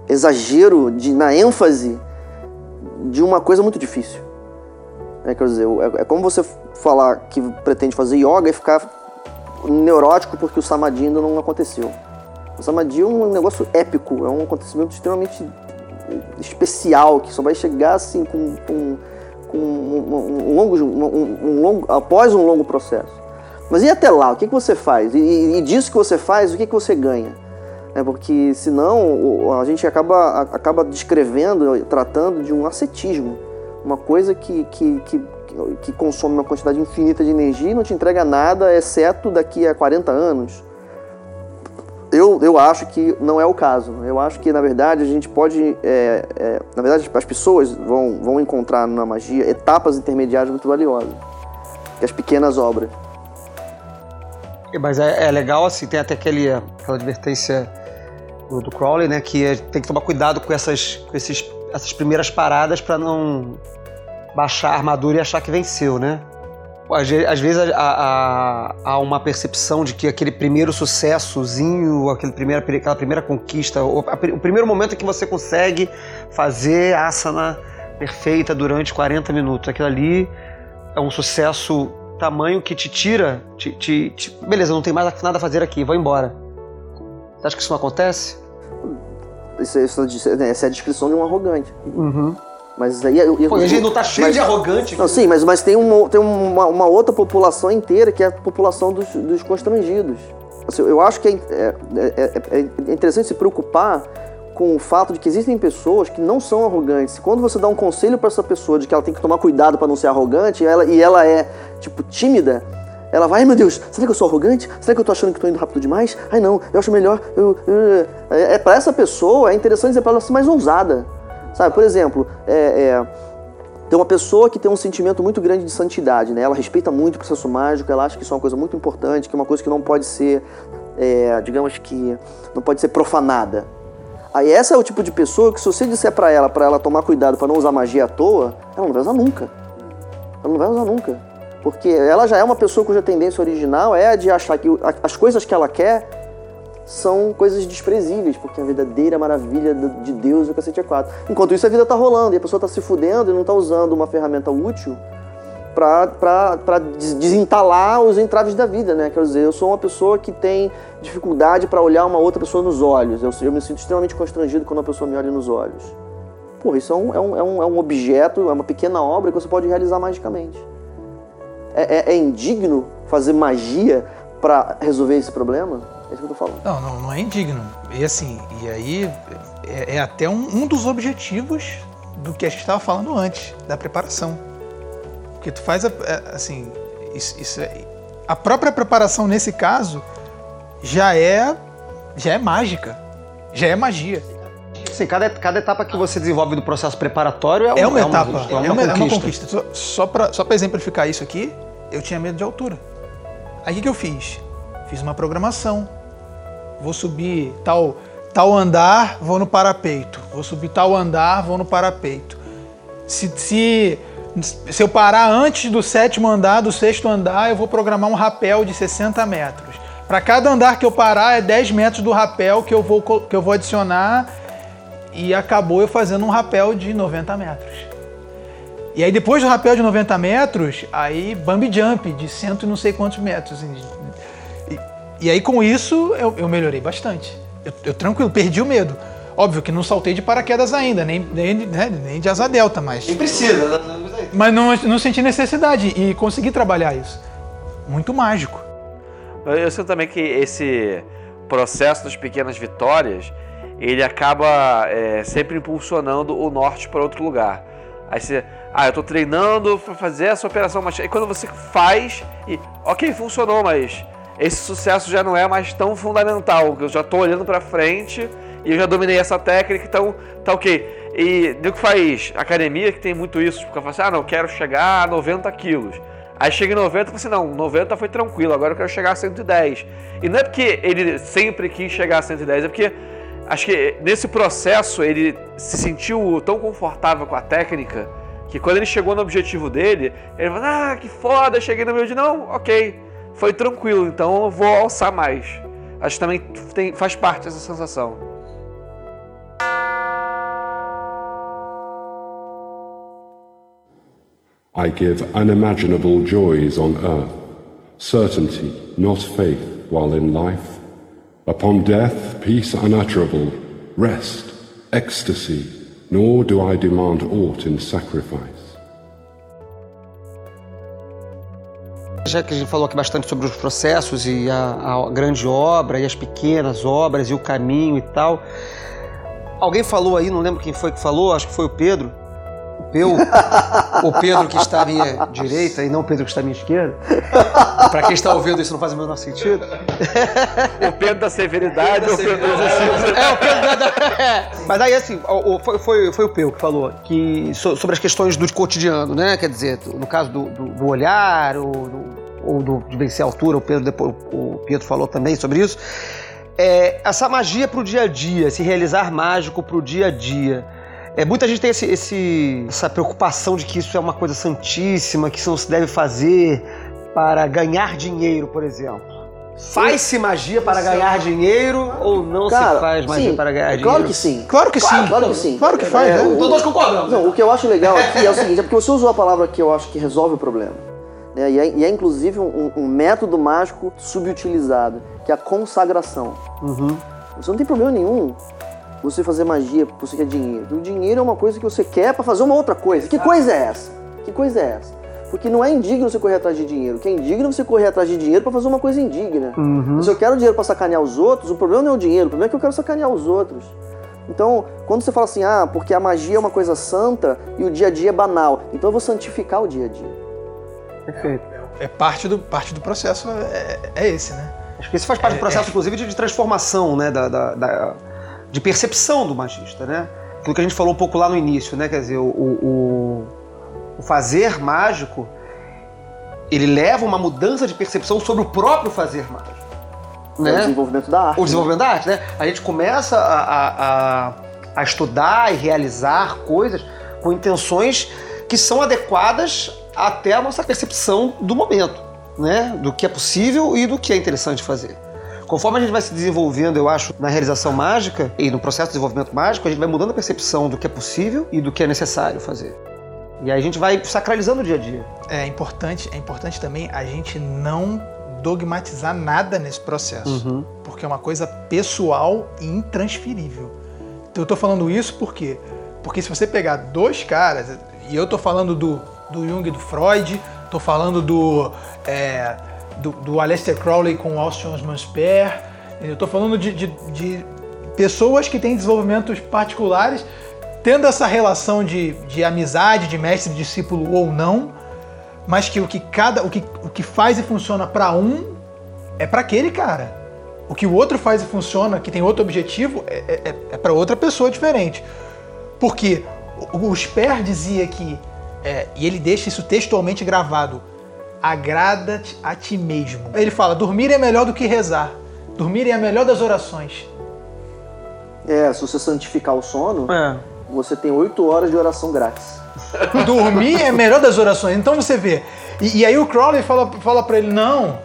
exagero de, na ênfase de uma coisa muito difícil. É, quer dizer, é, é como você falar que pretende fazer yoga e ficar neurótico porque o samadhi ainda não aconteceu. O samadhi é um negócio épico, é um acontecimento extremamente especial que só vai chegar assim com, com, com um, um- um longo, um longo, após um longo processo. Mas e até lá, o que, que você faz? E, e- disso que você faz, o que, que você ganha? É porque senão a gente acaba, acaba descrevendo, tratando de um ascetismo, uma coisa que, que, que, que consome uma quantidade infinita de energia e não te entrega nada, exceto daqui a 40 anos. Eu, eu acho que não é o caso. Eu acho que, na verdade, a gente pode. é, é, na verdade, as pessoas vão, vão encontrar na magia etapas intermediárias muito valiosas. Que as pequenas obras. Mas é, é legal, assim, tem até aquele, aquela advertência do, do Crowley, né? Que é- tem que tomar cuidado com essas, com esses, essas primeiras paradas para não baixar a armadura e achar que venceu, né? Às, às vezes há, uma percepção de que aquele primeiro sucessozinho, aquele primeira, aquela primeira conquista, o, a o primeiro momento que você consegue fazer a asana perfeita durante 40 minutos, aquilo ali é um sucesso tamanho que te tira, te, te- te- beleza, não tem mais nada a fazer aqui, vou embora. Você acha que isso não acontece? Isso, é- isso, essa é a descrição de um arrogante. Uhum. Mas aí. eu- eu- Pô, a gente não tá cheio mas- de arrogante. Não, sim, mas, mas tem, uma, tem uma, uma outra população inteira que é a população dos, dos constrangidos. Assim, eu acho que é, é- é- é interessante se preocupar com o fato de que existem pessoas que não são arrogantes. Quando você dá um conselho para essa pessoa de que ela tem que tomar cuidado para não ser arrogante, e ela, e ela é, tipo, tímida, ela vai, ai meu Deus, será que eu sou arrogante? Será que eu tô achando que tô indo rápido demais? Ai não, eu acho melhor. Eu, eu- é, é para essa pessoa, é interessante dizer para ela ser mais ousada. Sabe, por exemplo, é, é, tem uma pessoa que tem um sentimento muito grande de santidade, né? Ela respeita muito o processo mágico, ela acha que isso é uma coisa muito importante, que é uma coisa que não pode ser, é, digamos que, não pode ser profanada. Aí essa é o tipo de pessoa que se você disser pra ela, para ela tomar cuidado para não usar magia à toa, ela não vai usar nunca. Ela não vai usar nunca. Porque ela já é uma pessoa cuja tendência original é a de achar que as coisas que ela quer são coisas desprezíveis, porque a verdadeira maravilha de Deus é o cacete é quatro. Enquanto isso, a vida tá rolando e a pessoa tá se fudendo e não tá usando uma ferramenta útil des- desentalar os entraves da vida, né? Quer dizer, eu sou uma pessoa que tem dificuldade pra olhar uma outra pessoa nos olhos. Eu, eu me sinto extremamente constrangido quando uma pessoa me olha nos olhos. Pô, isso é um, é um, é um, é objeto, é uma pequena obra que você pode realizar magicamente. É, é- é indigno fazer magia pra resolver esse problema? É isso que eu tô falando. Não, não, não é indigno. E assim, e aí é, é até um, um dos objetivos do que a gente estava falando antes, da preparação. Porque tu faz, a- a- assim, isso, isso é- a própria preparação nesse caso já é, já é mágica, já é magia. sim, cada, cada etapa que você desenvolve do processo preparatório é, É um- uma etapa, é uma, é uma, é uma conquista. Só, só pra só pra exemplificar isso aqui, eu tinha medo de altura. Aí o que, que eu fiz? Fiz uma programação. Vou subir tal, tal andar, vou no parapeito. Vou subir tal andar, vou no parapeito. Se, se, se eu parar antes do sétimo andar, do sexto andar, eu vou programar um rapel de 60 metros. Para cada andar que eu parar, é 10 metros do rapel que eu vou, que eu vou adicionar e acabou eu fazendo um rapel de 90 metros. E aí depois do rapel de 90 metros, aí bump jump de cento e não sei quantos metros. E, e aí com isso eu, eu melhorei bastante. Eu, eu tranquilo, perdi o medo. Óbvio que não saltei de paraquedas ainda, nem, nem, né, nem de asa delta, mas, precisa, né? Mas não, não senti necessidade e consegui trabalhar isso. Muito mágico. Eu sinto também que esse processo das pequenas vitórias, ele acaba é, sempre impulsionando o norte para outro lugar. Aí você, ah, eu tô treinando para fazer essa operação, mas aí quando você faz e, ok, funcionou, mas esse sucesso já não é mais tão fundamental. Eu já tô olhando para frente e eu já dominei essa técnica, então tá ok. E do que faz academia que tem muito isso, porque eu falo assim, ah, não, eu quero chegar a 90 quilos. Aí chega em 90 e assim, não, 90 foi tranquilo, agora eu quero chegar a 110. E não é porque ele sempre quis chegar a 110, é porque acho que nesse processo ele se sentiu tão confortável com a técnica que quando ele chegou no objetivo dele, ele falou, ah, que foda, cheguei no meu de não, ok, foi tranquilo, então eu vou alçar mais. Acho que também tem, faz parte dessa sensação. I give unimaginable joys on earth, certainty, not faith, while in life. Upon death, peace unutterable, rest, ecstasy, nor do I demand aught in sacrifice. Já que a gente falou aqui bastante sobre os processos e a, a grande obra e as pequenas obras e o caminho e tal. Alguém falou aí, não lembro quem foi que falou, acho que foi o Pedro. O o Pedro que está à minha direita e não o Pedro que está à minha esquerda. Para quem está ouvindo isso não faz o menor sentido. O Pedro da severidade ou o Pedro exercício. É, o Pedro da... é. Mas aí, assim, o- o- foi, foi, foi o Peu que falou que, so- sobre as questões do cotidiano, né? Quer dizer, no caso do, do, do olhar, ou, do, ou do, de vencer a altura, o Pedro, depois, o Pedro falou também sobre isso. É, essa magia pro dia a dia, esse realizar mágico pro dia a dia. É, muita gente tem esse, esse- essa preocupação de que isso é uma coisa santíssima, que isso não se deve fazer para ganhar dinheiro, por exemplo. Faz-se magia para ganhar dinheiro ou não Cara, se faz magia sim, para ganhar é dinheiro? Claro que sim. Claro que sim. Claro que sim. Claro que faz, É, né? o- Todos concordamos. Não, o que eu acho legal aqui é o seguinte, é porque você usou a palavra que eu acho que resolve o problema. né? E, é, e é, inclusive um, um método mágico subutilizado, que é a consagração. Você não tem problema nenhum você fazer magia porque você quer dinheiro. O dinheiro é uma coisa que você quer pra fazer uma outra coisa. Que coisa é essa? Que coisa é essa? Porque não é indigno você correr atrás de dinheiro. O que é indigno é você correr atrás de dinheiro pra fazer uma coisa indigna. Se eu quero dinheiro pra sacanear os outros, o problema não é o dinheiro, o problema é que eu quero sacanear os outros. Então, quando você fala assim, ah, porque a magia é uma coisa santa e o dia a dia é banal, então eu vou santificar o dia a dia. Perfeito. É parte do, parte do processo, é, é esse, né? Acho que isso faz parte do processo, inclusive, de, de transformação, né? Da, da- da- de percepção do magista, né? Aquilo que a gente falou um pouco lá no início, né? Quer dizer, o, o- o fazer mágico, ele leva uma mudança de percepção sobre o próprio fazer mágico. É o Né? desenvolvimento da arte. O desenvolvimento da arte, né? A gente começa a, a- a- a estudar e realizar coisas com intenções que são adequadas até a nossa percepção do momento, né? Do que é possível e do que é interessante fazer. Conforme a gente vai se desenvolvendo, eu acho, na realização mágica e no processo de desenvolvimento mágico, a gente vai mudando a percepção do que é possível e do que é necessário fazer. E aí a gente vai sacralizando o dia a dia. É importante, é importante também a gente não dogmatizar nada nesse processo, porque é uma coisa pessoal e intransferível. Então eu tô falando isso por quê? Porque se você pegar dois caras, e eu tô falando do, do Jung e do Freud, tô falando do, é, do, do Aleister Crowley com Austin Osman Spare, eu tô falando de, de, de pessoas que têm desenvolvimentos particulares, tendo essa relação de, de amizade, de mestre discípulo ou não, mas que o que cada o que, o que faz e funciona para um é para aquele cara. O que o outro faz e funciona, que tem outro objetivo, é, é, é para outra pessoa diferente. Porque o, o Sper dizia que, é, e ele deixa isso textualmente gravado, agrada-te a ti mesmo. Ele fala, dormir é melhor do que rezar. Dormir é a melhor das orações. É, se você santificar o sono, É. você tem oito horas de oração grátis. Dormir é a melhor das orações. Então você vê. E, e aí o Crowley fala, fala para ele: não,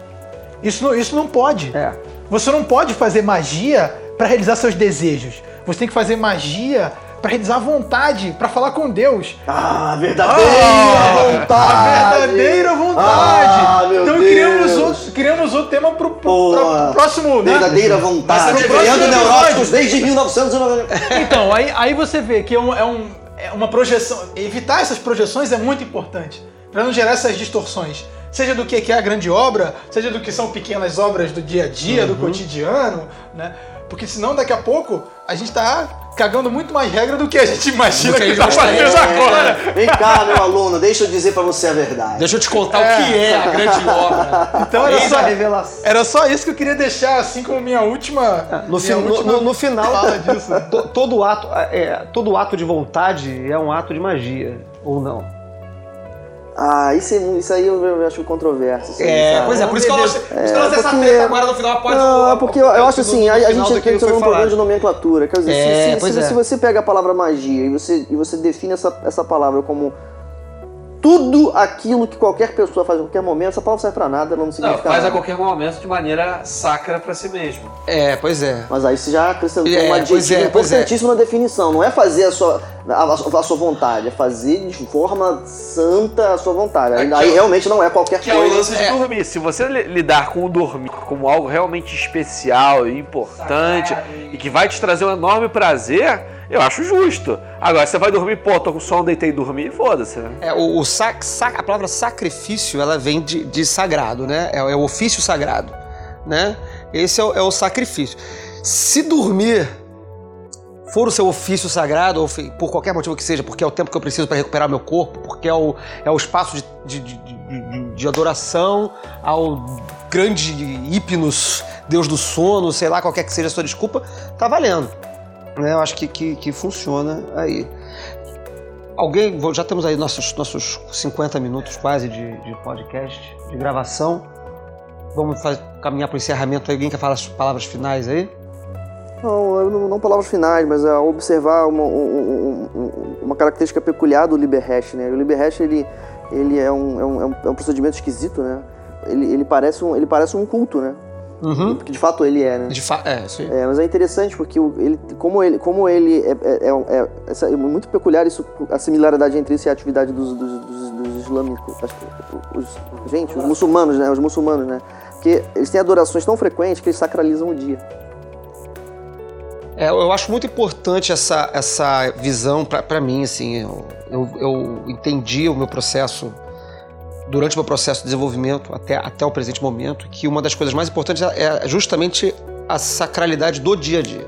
isso não, isso não pode. É. Você não pode fazer magia para realizar seus desejos. Você tem que fazer magia para realizar vontade, para falar com Deus. Ah, verdadeira Ah, vontade! A verdadeira vontade. Ah, meu então Deus. criamos outro, criamos outro tema pro, pro, Porra. pro próximo. né? Verdadeira Vai vontade. Criando neuróticos desde 1990. Então, aí, aí você vê que é, um- é um- é uma projeção. Evitar essas projeções é muito importante. Para não gerar essas distorções. Seja do que que é a grande obra, seja do que são pequenas obras do dia a dia, Uhum. do cotidiano, né? Porque senão daqui a pouco a gente tá cagando muito mais regra do que a gente imagina Do que que, tá fazendo agora. Vem cá, meu aluno, deixa eu dizer pra você a verdade. Deixa eu te contar o que é a grande obra. Então era só, revelação. era só isso que eu queria deixar assim como minha última. No, minha no- última no- no final, fala disso. to- todo, ato, é, todo ato de vontade é um ato de magia, ou não? Ah, isso, é- isso aí eu, eu acho controverso. aí, É, sabe? pois é, por isso que eu eu lancei essa porque- treta agora no final após Não, é porque eu, eu acho assim, no a, a gente foi num problema de nomenclatura. Quer dizer, se- É, se, pois se, é. se você pega a palavra magia e você, e você define essa, essa palavra como tudo aquilo que qualquer pessoa faz em qualquer momento, essa palavra serve pra nada, ela não Não, significa faz a nada. qualquer momento de maneira sacra pra si mesmo. É, pois é. Mas aí você já acrescentou É, um adjetivo é, é. importantíssimo na definição. Não é fazer a sua, a, a sua vontade, é fazer de forma santa a sua vontade. Aí, é realmente não é qualquer Que é o coisa. lance de dormir. Se você li- lidar com o dormir como algo realmente especial e importante e que vai te trazer um enorme prazer, eu acho justo. Agora, você vai dormir, pô, tô com sono, deitei e dormi, foda-se, né? É, o, o sac, sac- a palavra sacrifício, ela vem de, de sagrado, né? É, é o ofício sagrado, né? Esse é o, é o sacrifício. Se dormir for o seu ofício sagrado, ou por qualquer motivo que seja, porque é o tempo que eu preciso para recuperar meu corpo, porque é o, é o espaço de- de- de- de adoração ao grande hipnos, Deus do sono, sei lá, qualquer que seja a sua desculpa, tá valendo. Né? Eu acho que, que, que funciona aí. Alguém, já temos aí nossos, nossos 50 minutos quase de, de podcast, de gravação. Vamos faz- caminhar para o encerramento. Alguém quer falar as palavras finais aí? Não, não, não palavras finais, mas é observar uma, um- um- um- uma característica peculiar do Liberhash, né? O Liberhash, ele, ele é, um, é, um, é um- é um procedimento esquisito, né? Ele, ele, parece um, ele parece um culto, né? Uhum. Porque de fato ele é, né? De fa é, aí. É, mas é interessante porque ele, como ele, como ele é, é, é- é- é muito peculiar isso, a similaridade entre isso e a atividade dos, dos, dos, dos islâmicos, os, os- gente, os muçulmanos, né? Os muçulmanos, né? Porque eles têm adorações tão frequentes que eles sacralizam o dia. É, eu acho muito importante essa, essa visão para mim, assim, eu, eu, eu entendi o meu processo durante o meu processo de desenvolvimento até, até o presente momento, que uma das coisas mais importantes é justamente a sacralidade do dia a dia.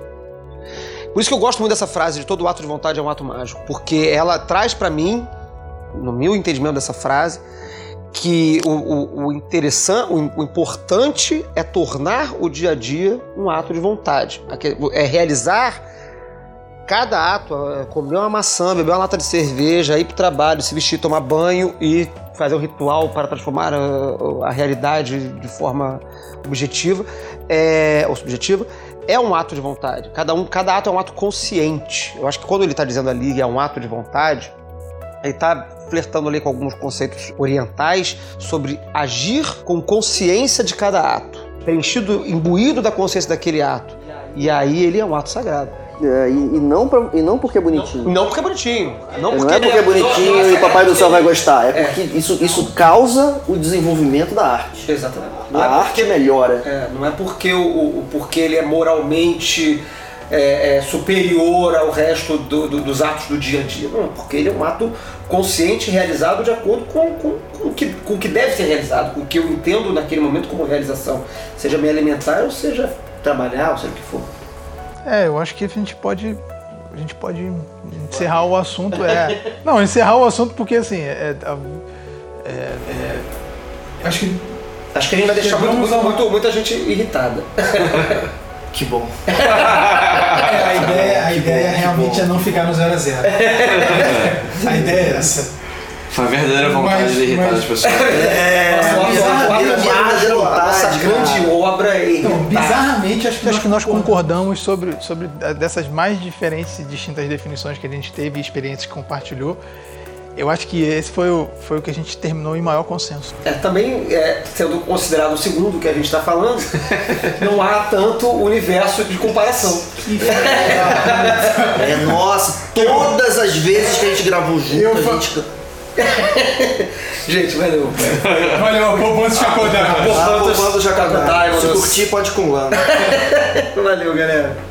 Por isso que eu gosto muito dessa frase de todo ato de vontade é um ato mágico, porque ela traz para mim, no meu entendimento dessa frase, que o, o, o interessante, o, o importante é tornar o dia a dia um ato de vontade. É realizar cada ato, é comer uma maçã, beber uma lata de cerveja, ir para o trabalho, se vestir, tomar banho e fazer um ritual para transformar a, a realidade de forma objetiva é, ou subjetiva. É um ato de vontade. Cada, um, cada ato é um ato consciente. Eu acho que quando ele está dizendo ali é um ato de vontade, ele está flertando ali com alguns conceitos orientais sobre agir com consciência de cada ato, preenchido, imbuído da consciência daquele ato. E aí ele é um ato sagrado. É, e, e não pra- e não porque é bonitinho. Não porque é bonitinho. Não, Não é porque é bonitinho e o Papai do Céu vai gostar. É porque isso, isso causa o desenvolvimento da arte. Exatamente. A arte melhora. É, não é porque, o, o- porque ele é moralmente é, é, superior ao resto do- do- dos atos do dia a dia. Não, porque ele é um ato consciente realizado de acordo com, com, com o que, com o que deve ser realizado, com o que eu entendo naquele momento como realização. Seja me alimentar ou seja trabalhar, ou seja o que for. É, eu acho que a gente pode. A gente pode encerrar o assunto. É. Não, encerrar o assunto porque assim. É, é, é- é- acho que Acho que a gente vai deixar muito, muito, muito- muita gente irritada. Que bom. É, a ideia, a ideia realmente é não ficar no 0 a 0 A ideia é essa. Foi a verdadeira vontade Mas- de irritar mas- as pessoas. É, nossa vontade, grande obra é Então, bizarramente, acho que, acho que nós concordamos sobre, sobre dessas mais diferentes e distintas definições que a gente teve e experiências que compartilhou. Eu acho que esse foi o, foi o que a gente terminou em maior consenso. É, também, é, sendo considerado o segundo que a gente está falando, não há tanto universo de comparação. É, nossa, todas as vezes que a gente gravou junto, Eu a fa- gente. Gente, valeu. Olha, o Poponto Chacodá. Ah, poupando já Tá, Se curtir, pode ir com lana. Valeu, galera.